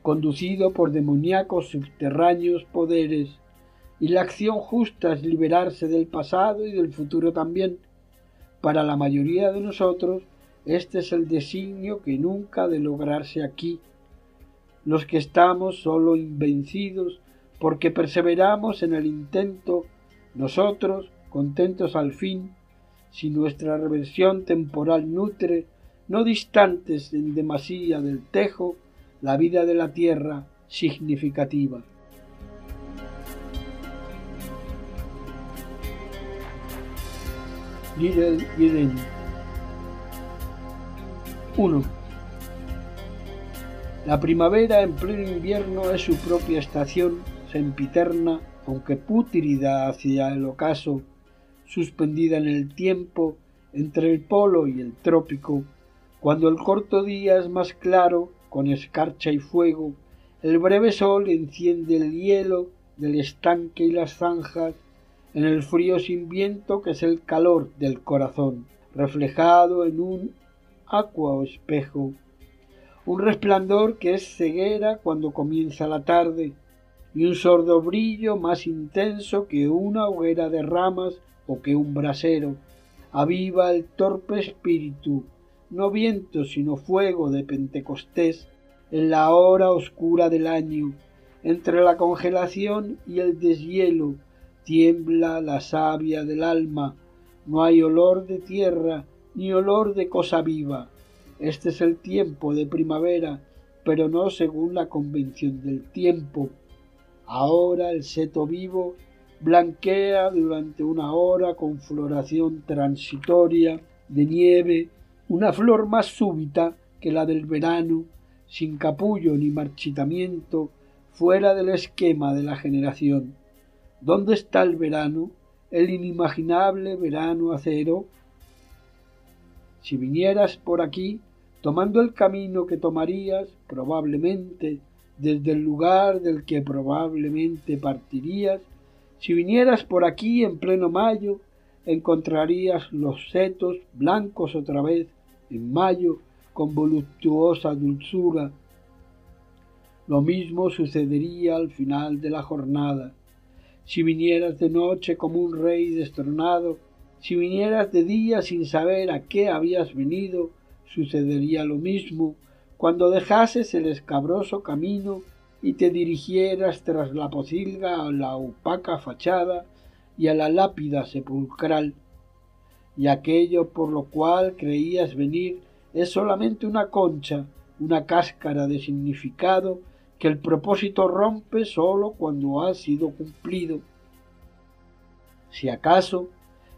conducido por demoníacos subterráneos poderes, y la acción justa es liberarse del pasado y del futuro también. Para la mayoría de nosotros, este es el designio que nunca ha de lograrse aquí, los que estamos solo invencidos porque perseveramos en el intento, nosotros, contentos al fin, si nuestra reversión temporal nutre, no distantes en demasía del tejo, la vida de la tierra significativa. Little 1. La primavera en pleno invierno es su propia estación, sempiterna, aunque pútrida hacia el ocaso, suspendida en el tiempo entre el polo y el trópico, cuando el corto día es más claro, con escarcha y fuego, el breve sol enciende el hielo del estanque y las zanjas, en el frío sin viento que es el calor del corazón, reflejado en un aqua o espejo un resplandor que es ceguera cuando comienza la tarde, y un sordo brillo más intenso que una hoguera de ramas o que un brasero. Aviva el torpe espíritu, no viento sino fuego de Pentecostés, en la hora oscura del año, entre la congelación y el deshielo, tiembla la savia del alma, no hay olor de tierra ni olor de cosa viva este es el tiempo de primavera, pero no según la convención del tiempo. Ahora el seto vivo blanquea durante una hora con floración transitoria de nieve, una flor más súbita que la del verano, sin capullo ni marchitamiento, fuera del esquema de la generación. ¿Dónde está el verano? El inimaginable verano acero si vinieras por aquí, tomando el camino que tomarías, probablemente, desde el lugar del que probablemente partirías, si vinieras por aquí en pleno mayo, encontrarías los setos blancos otra vez en mayo con voluptuosa dulzura. Lo mismo sucedería al final de la jornada. Si vinieras de noche como un rey destronado, si vinieras de día sin saber a qué habías venido, sucedería lo mismo cuando dejases el escabroso camino y te dirigieras tras la pocilga a la opaca fachada y a la lápida sepulcral. Y aquello por lo cual creías venir es solamente una concha, una cáscara de significado que el propósito rompe sólo cuando ha sido cumplido. Si acaso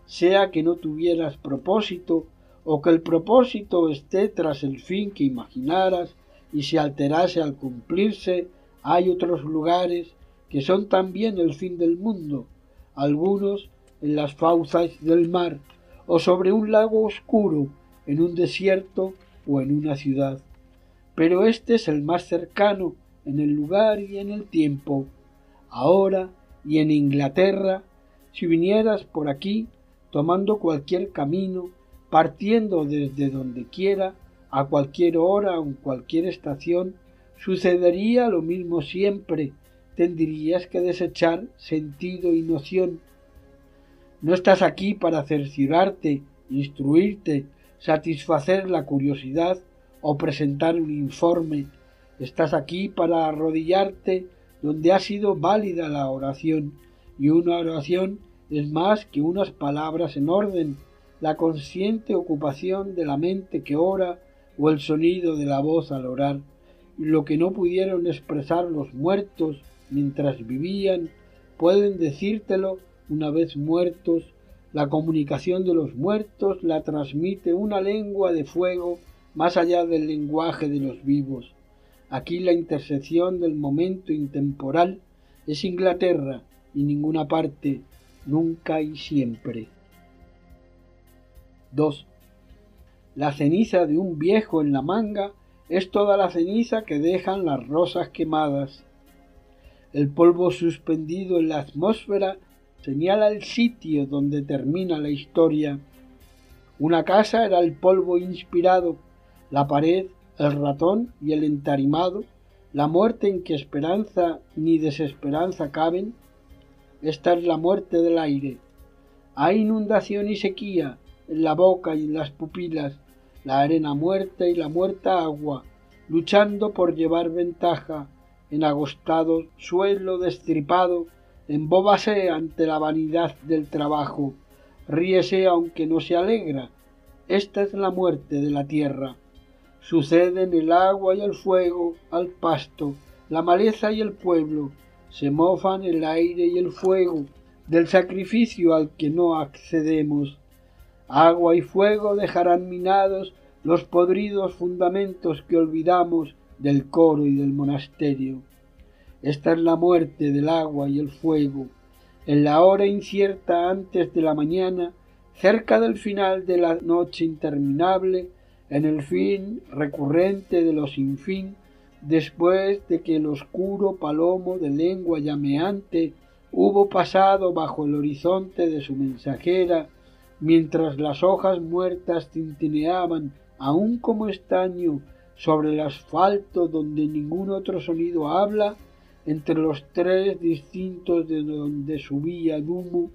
sea que no tuvieras propósito, o que el propósito esté tras el fin que imaginaras, y se alterase al cumplirse, hay otros lugares que son también el fin del mundo, algunos en las fauces del mar, o sobre un lago oscuro, en un desierto o en una ciudad. Pero este es el más cercano en el lugar y en el tiempo. Ahora y en Inglaterra, si vinieras por aquí, tomando cualquier camino, partiendo desde donde quiera, a cualquier hora o en cualquier estación, sucedería lo mismo siempre, tendrías que desechar sentido y noción. No estás aquí para cerciorarte, instruirte, satisfacer la curiosidad o presentar un informe. Estás aquí para arrodillarte donde ha sido válida la oración, y una oración es más que unas palabras en orden, la consciente ocupación de la mente que ora o el sonido de la voz al orar, lo que no pudieron expresar los muertos mientras vivían, pueden decírtelo una vez muertos, la comunicación de los muertos la transmite una lengua de fuego más allá del lenguaje de los vivos. Aquí la intersección del momento intemporal es Inglaterra y ninguna parte, nunca y siempre. 2. La ceniza de un viejo en la manga es toda la ceniza que dejan las rosas quemadas. El polvo suspendido en la atmósfera señala el sitio donde termina la historia. Una casa era el polvo inspirado, la pared, el ratón y el entarimado, la muerte en que esperanza ni desesperanza caben. Esta es la muerte del aire. Hay inundación y sequía en la boca y en las pupilas, la arena muerta y la muerta agua, luchando por llevar ventaja en agostado suelo destripado embóbase ante la vanidad del trabajo, ríese aunque no se alegra. Esta es la muerte de la tierra. Suceden el agua y el fuego al pasto, la maleza y el pueblo, se mofan el aire y el fuego del sacrificio al que no accedemos. Agua y fuego dejarán minados los podridos fundamentos que olvidamos del coro y del monasterio. Esta es la muerte del agua y el fuego, en la hora incierta antes de la mañana, cerca del final de la noche interminable, en el fin recurrente de los sinfín, después de que el oscuro palomo de lengua llameante hubo pasado bajo el horizonte de su mensajera, mientras las hojas muertas tintineaban aún como estaño sobre el asfalto donde ningún otro sonido habla, entre los tres distintos de donde subía el humo,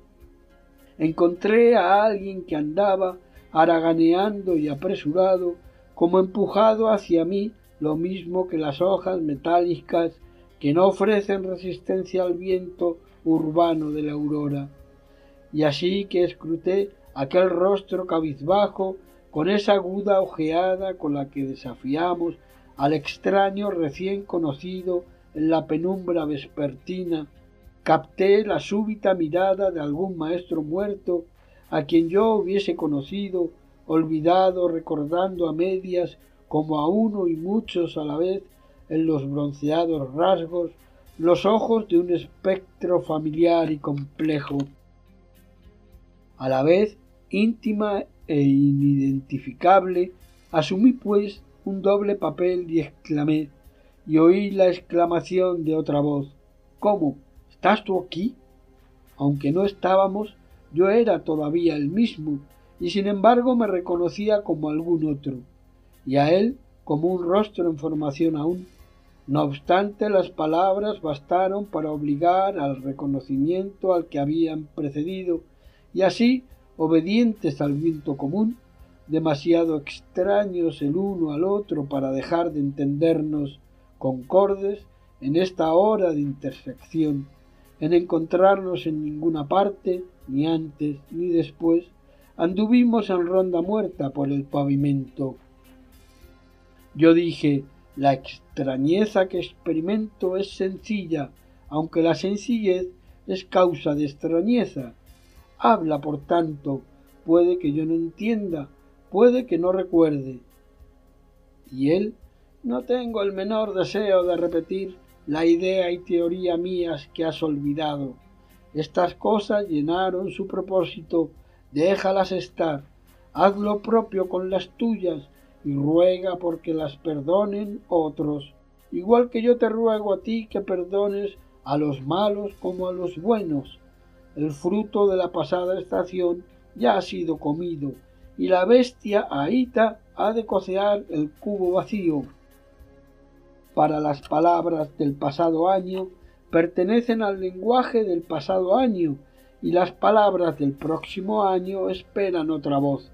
encontré a alguien que andaba haraganeando y apresurado, como empujado hacia mí lo mismo que las hojas metálicas que no ofrecen resistencia al viento urbano de la aurora. Y así que escruté aquel rostro cabizbajo con esa aguda ojeada con la que desafiamos al extraño recién conocido en la penumbra vespertina, capté la súbita mirada de algún maestro muerto a quien yo hubiese conocido, olvidado, recordando a medias, como a uno y muchos a la vez, en los bronceados rasgos, los ojos de un espectro familiar y complejo. A la vez íntima e inidentificable, asumí pues un doble papel y exclamé y oí la exclamación de otra voz. ¿Cómo? ¿Estás tú aquí? Aunque no estábamos, yo era todavía el mismo, y sin embargo me reconocía como algún otro, y a él como un rostro en formación aún. No obstante, las palabras bastaron para obligar al reconocimiento al que habían precedido, y así, obedientes al viento común, demasiado extraños el uno al otro para dejar de entendernos concordes en esta hora de intersección, en encontrarnos en ninguna parte, ni antes ni después, anduvimos en ronda muerta por el pavimento. Yo dije, la extrañeza que experimento es sencilla, aunque la sencillez es causa de extrañeza. Habla, por tanto, puede que yo no entienda, puede que no recuerde. Y él No tengo el menor deseo de repetir la idea y teoría mías que has olvidado. Estas cosas llenaron su propósito, déjalas estar, haz lo propio con las tuyas y ruega porque las perdonen otros, igual que yo te ruego a ti que perdones a los malos como a los buenos. El fruto de la pasada estación ya ha sido comido, y la bestia ahita ha de cocear el cubo vacío. Para las palabras del pasado año pertenecen al lenguaje del pasado año, y las palabras del próximo año esperan otra voz.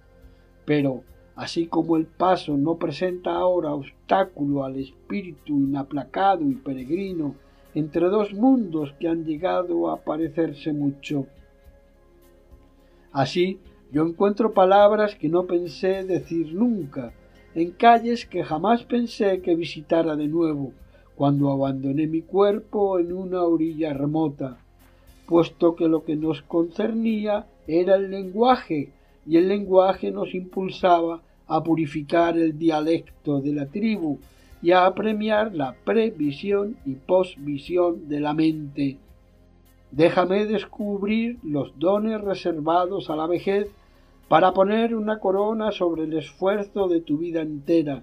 Pero, así como el paso no presenta ahora obstáculo al espíritu inaplacado y peregrino entre dos mundos que han llegado a parecerse mucho. Así yo encuentro palabras que no pensé decir nunca, en calles que jamás pensé que visitara de nuevo, cuando abandoné mi cuerpo en una orilla remota, puesto que lo que nos concernía era el lenguaje, y el lenguaje nos impulsaba a purificar el dialecto de la tribu, y a apremiar la previsión y posvisión de la mente. Déjame descubrir los dones reservados a la vejez para poner una corona sobre el esfuerzo de tu vida entera.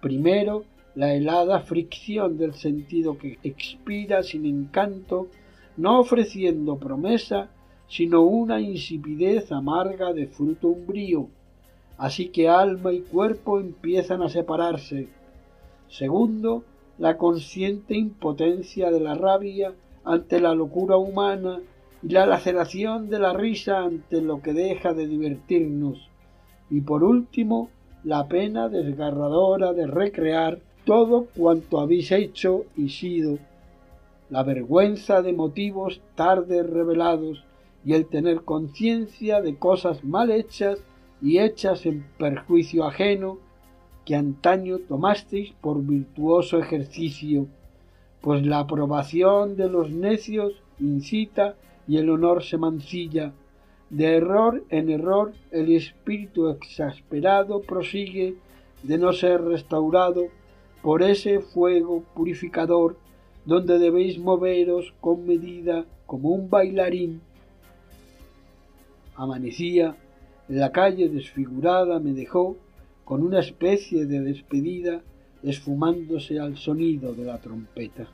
Primero, la helada fricción del sentido que expira sin encanto, no ofreciendo promesa, sino una insipidez amarga de fruto umbrío. Así que alma y cuerpo empiezan a separarse, Segundo, la consciente impotencia de la rabia ante la locura humana y la laceración de la risa ante lo que deja de divertirnos. Y por último, la pena desgarradora de recrear todo cuanto habéis hecho y sido, la vergüenza de motivos tarde revelados y el tener conciencia de cosas mal hechas y hechas en perjuicio ajeno que antaño tomasteis por virtuoso ejercicio, pues la aprobación de los necios incita y el honor se mancilla. De error en error el espíritu exasperado prosigue de no ser restaurado por ese fuego purificador donde debéis moveros con medida como un bailarín. Amanecía, la calle desfigurada me dejó con una especie de despedida esfumándose al sonido de la trompeta.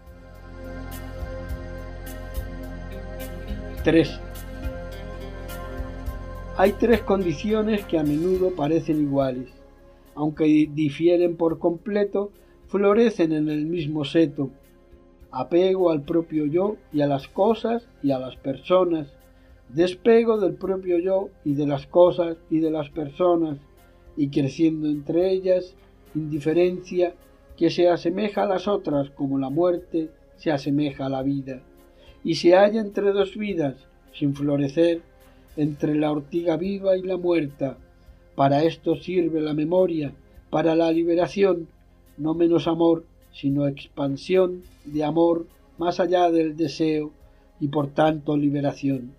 3. Hay tres condiciones que a menudo parecen iguales, aunque difieren por completo, florecen en el mismo seto. Apego al propio yo y a las cosas y a las personas, despego del propio yo y de las cosas y de las personas, y creciendo entre ellas indiferencia que se asemeja a las otras como la muerte se asemeja a la vida, y se halla entre dos vidas, sin florecer, entre la ortiga viva y la muerta. Para esto sirve la memoria, para la liberación, no menos amor, sino expansión de amor más allá del deseo y por tanto liberación.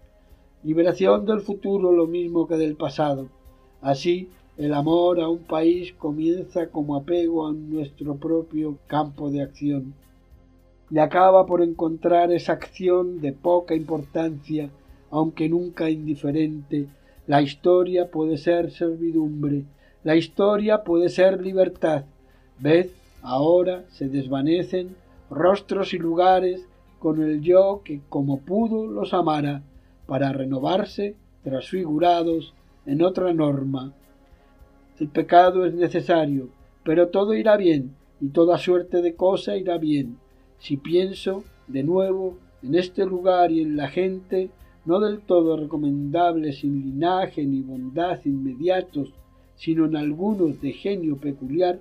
Liberación del futuro lo mismo que del pasado. Así el amor a un país comienza como apego a nuestro propio campo de acción y acaba por encontrar esa acción de poca importancia, aunque nunca indiferente. La historia puede ser servidumbre, la historia puede ser libertad. Ved, ahora se desvanecen rostros y lugares con el yo que como pudo los amara, para renovarse transfigurados en otra norma el pecado es necesario, pero todo irá bien, y toda suerte de cosa irá bien, si pienso, de nuevo, en este lugar y en la gente, no del todo recomendables sin linaje ni bondad inmediatos, sino en algunos de genio peculiar,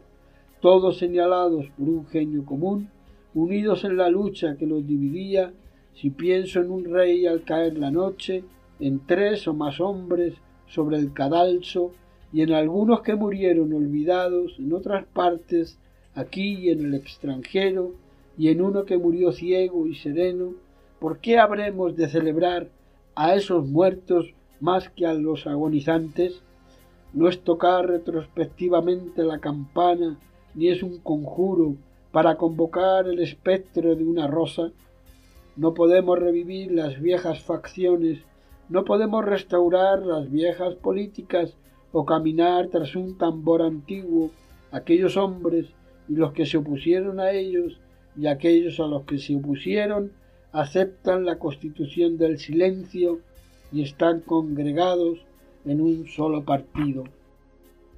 todos señalados por un genio común, unidos en la lucha que los dividía, si pienso en un rey al caer la noche, en tres o más hombres sobre el cadalso, y en algunos que murieron olvidados en otras partes, aquí y en el extranjero, y en uno que murió ciego y sereno, ¿por qué habremos de celebrar a esos muertos más que a los agonizantes? ¿No es tocar retrospectivamente la campana ni es un conjuro para convocar el espectro de una rosa. No podemos revivir las viejas facciones, no podemos restaurar las viejas políticas o caminar tras un tambor antiguo. Aquellos hombres y los que se opusieron a ellos y aquellos a los que se opusieron aceptan la constitución del silencio y están congregados en un solo partido.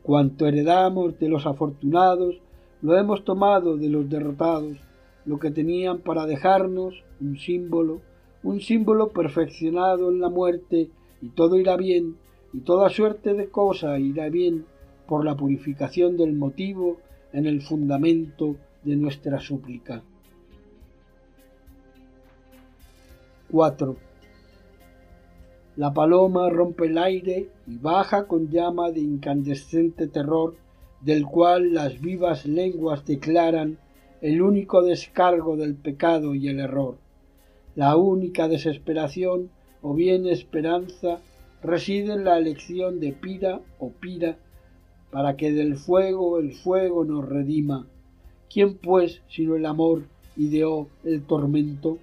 Cuanto heredamos de los afortunados, lo hemos tomado de los derrotados, lo que tenían para dejarnos, un símbolo, un símbolo perfeccionado en la muerte, y todo irá bien, y toda suerte de cosa irá bien por la purificación del motivo en el fundamento de nuestra súplica. 4. La paloma rompe el aire y baja con llama de incandescente terror, del cual las vivas lenguas declaran el único descargo del pecado y el error. La única desesperación o bien esperanza reside en la elección de pira o pira, para que del fuego el fuego nos redima. ¿Quién pues, sino el amor, ideó el tormento?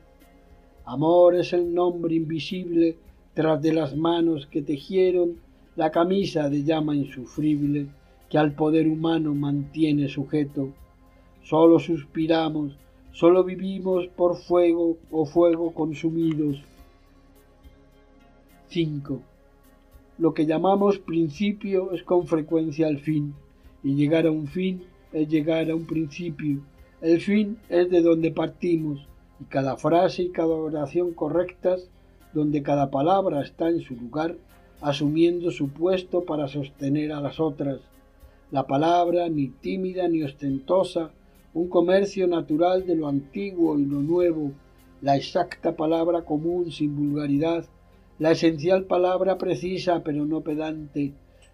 Amor es el nombre invisible tras de las manos que tejieron la camisa de llama insufrible que al poder humano mantiene sujeto. Solo suspiramos, solo vivimos por fuego o fuego consumidos. 5. Lo que llamamos principio es con frecuencia el fin, y llegar a un fin es llegar a un principio. El fin es de donde partimos, y cada frase y cada oración correctas donde cada palabra está en su lugar, asumiendo su puesto para sostener a las otras. La palabra, ni tímida ni ostentosa, un comercio natural de lo antiguo y lo nuevo, la exacta palabra común sin vulgaridad, la esencial palabra precisa pero no pedante,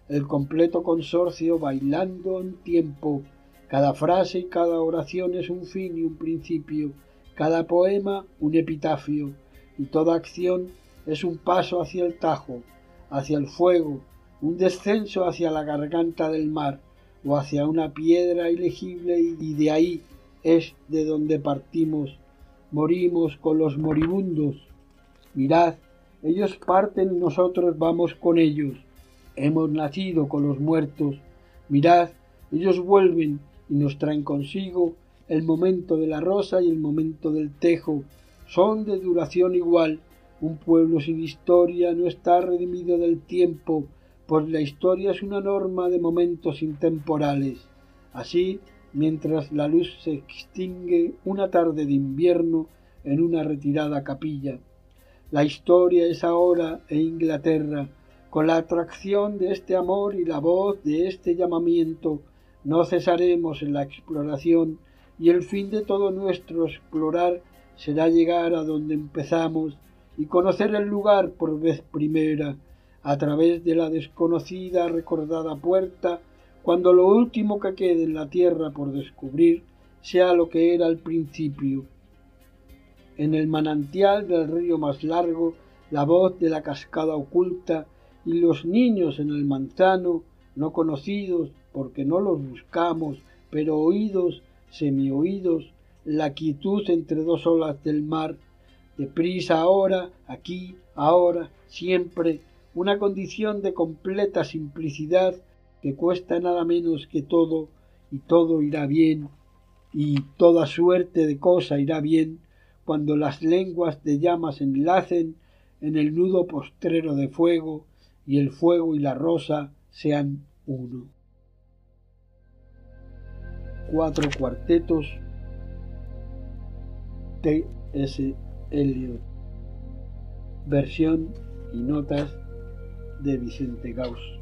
el completo consorcio bailando en tiempo, cada frase y cada oración es un fin y un principio, cada poema un epitafio, y toda acción es un paso hacia el Tajo, hacia el fuego, un descenso hacia la garganta del mar o hacia una piedra ilegible y de ahí es de donde partimos, morimos con los moribundos. Mirad, ellos parten y nosotros vamos con ellos. Hemos nacido con los muertos. Mirad, ellos vuelven y nos traen consigo el momento de la rosa y el momento del tejo. Son de duración igual. Un pueblo sin historia no está redimido del tiempo, pues la historia es una norma de momentos intemporales. Así, mientras la luz se extingue una tarde de invierno en una retirada capilla. La historia es ahora en Inglaterra, con la atracción de este amor y la voz de este llamamiento, no cesaremos en la exploración y el fin de todo nuestro explorar será llegar a donde empezamos y conocer el lugar por vez primera a través de la desconocida recordada puerta cuando lo último que quede en la tierra por descubrir sea lo que era al principio. En el manantial del río más largo, la voz de la cascada oculta y los niños en el manzano, no conocidos porque no los buscamos, pero oídos semioídos, la quietud entre dos olas del mar, deprisa ahora, aquí, ahora, siempre, una condición de completa simplicidad que cuesta nada menos que todo, y todo irá bien, y toda suerte de cosa irá bien, cuando las lenguas de llamas enlacen en el nudo postrero de fuego, y el fuego y la rosa sean uno cuatro cuartetos T.S. Eliot. Versión y notas de Vicente Gauss.